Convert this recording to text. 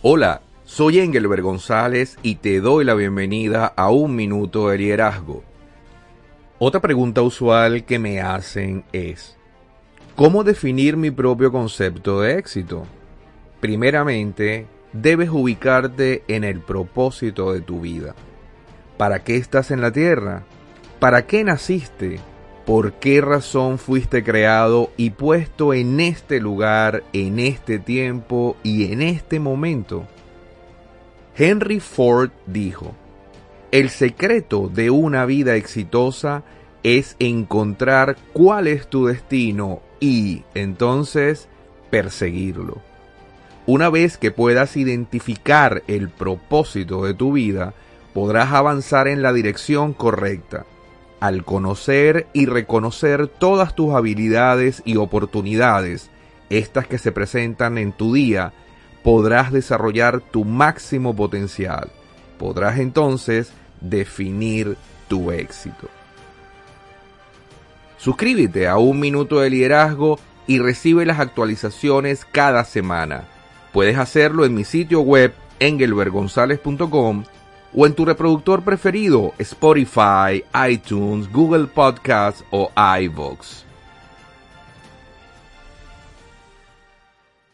Hola, soy Engelbert González y te doy la bienvenida a Un Minuto de Liderazgo. Otra pregunta usual que me hacen es, ¿cómo definir mi propio concepto de éxito? Primeramente, debes ubicarte en el propósito de tu vida. ¿Para qué estás en la tierra? ¿Para qué naciste? ¿Por qué razón fuiste creado y puesto en este lugar, en este tiempo y en este momento? Henry Ford dijo, el secreto de una vida exitosa es encontrar cuál es tu destino y entonces perseguirlo. Una vez que puedas identificar el propósito de tu vida, podrás avanzar en la dirección correcta. Al conocer y reconocer todas tus habilidades y oportunidades, estas que se presentan en tu día, podrás desarrollar tu máximo potencial. Podrás entonces definir tu éxito. Suscríbete a Un Minuto de Liderazgo y recibe las actualizaciones cada semana. Puedes hacerlo en mi sitio web engelbergonzalez.com o en tu reproductor preferido Spotify, iTunes, Google Podcasts o iVoox.